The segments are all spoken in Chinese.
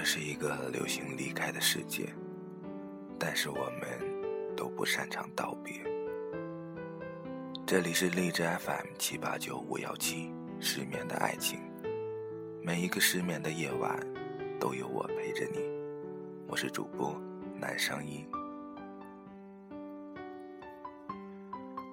这是一个流行离开的世界，但是我们都不擅长道别。这里是荔枝 FM 七八九五幺七，失眠的爱情。每一个失眠的夜晚，都有我陪着你。我是主播南声音。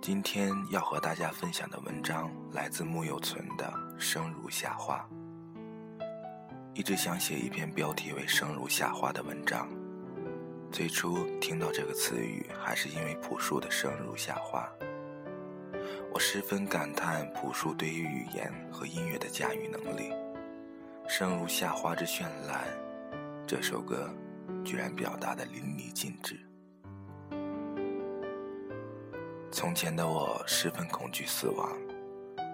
今天要和大家分享的文章来自木有存的《生如夏花》。一直想写一篇标题为“生如夏花”的文章。最初听到这个词语，还是因为朴树的“生如夏花”。我十分感叹朴树对于语言和音乐的驾驭能力。“生如夏花之绚烂”这首歌，居然表达的淋漓尽致。从前的我十分恐惧死亡，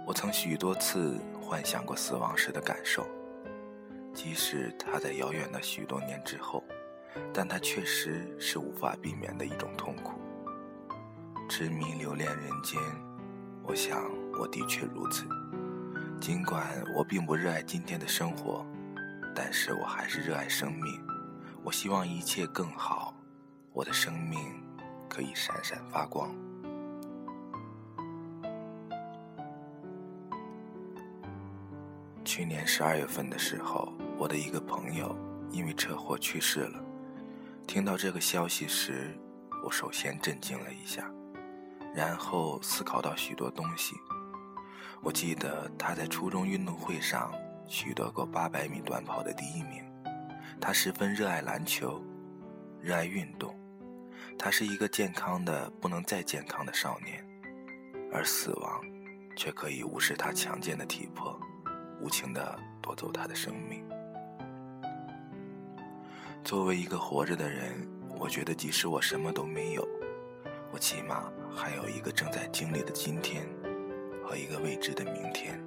我曾许多次幻想过死亡时的感受。即使他在遥远的许多年之后，但他确实是无法避免的一种痛苦。痴迷留恋人间，我想我的确如此。尽管我并不热爱今天的生活，但是我还是热爱生命。我希望一切更好，我的生命可以闪闪发光。去年十二月份的时候。我的一个朋友因为车祸去世了。听到这个消息时，我首先震惊了一下，然后思考到许多东西。我记得他在初中运动会上取得过800米短跑的第一名。他十分热爱篮球，热爱运动。他是一个健康的不能再健康的少年，而死亡却可以无视他强健的体魄，无情地夺走他的生命。作为一个活着的人，我觉得即使我什么都没有，我起码还有一个正在经历的今天和一个未知的明天。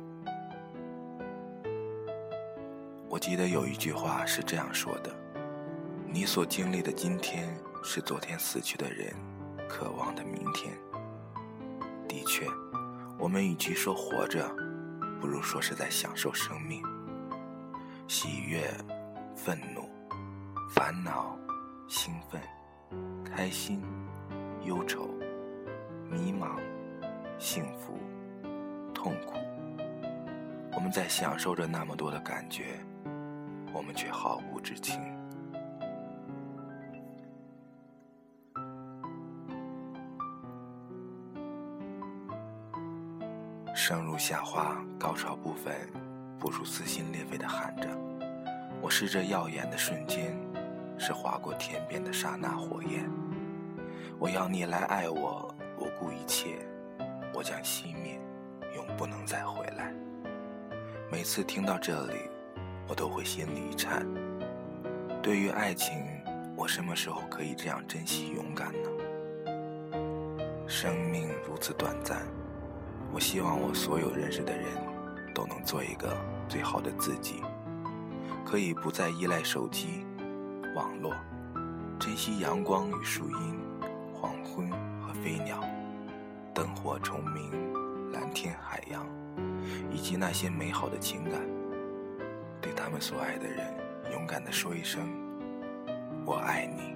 我记得有一句话是这样说的：“你所经历的今天，是昨天死去的人渴望的明天。”的确，我们与其说活着，不如说是在享受生命，喜悦、愤怒。烦恼、兴奋、开心、忧愁、迷茫、幸福、痛苦，我们在享受着那么多的感觉，我们却毫不知情。生如夏花，高潮部分，不如撕心裂肺的喊着：“我是这耀眼的瞬间。”是划过天边的刹那火焰。我要你来爱我，不顾一切，我将熄灭，永不能再回来。每次听到这里，我都会心里一颤。对于爱情，我什么时候可以这样珍惜勇敢呢？生命如此短暂，我希望我所有认识的人都能做一个最好的自己，可以不再依赖手机。网络，珍惜阳光与树荫，黄昏和飞鸟，灯火虫鸣，蓝天海洋，以及那些美好的情感。对他们所爱的人，勇敢地说一声：“我爱你。”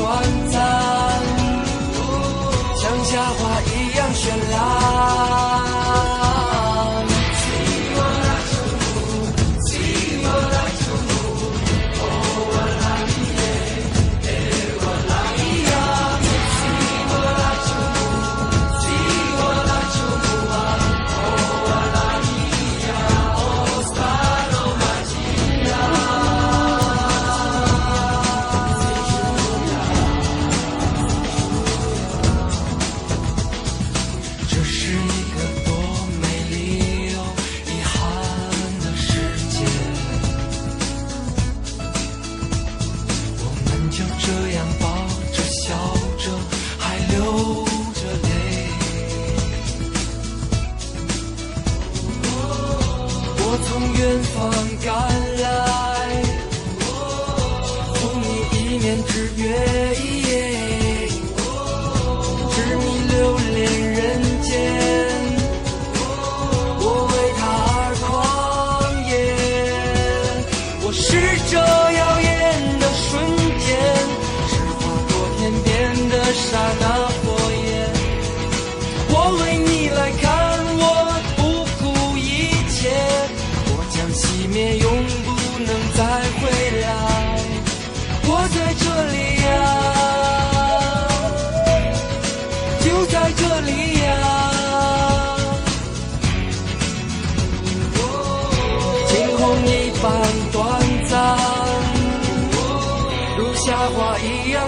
短暂，像夏花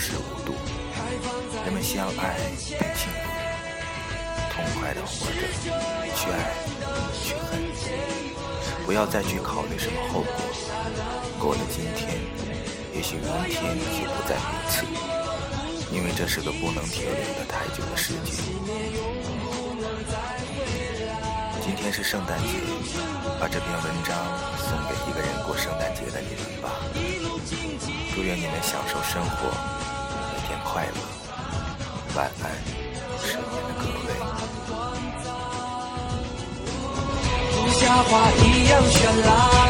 不再熟视无睹，人们相爱并幸福，痛快的活着，去爱，去恨，不要再去考虑什么后果。过了今天，也许明天就不再如此，因为这是个不能停留的太久的世界。今天是圣诞节，把这篇文章送给一个人过圣诞节的你们吧。祝愿你们享受生活，每天快乐。晚安，身边的各位。如夏花一样绚烂。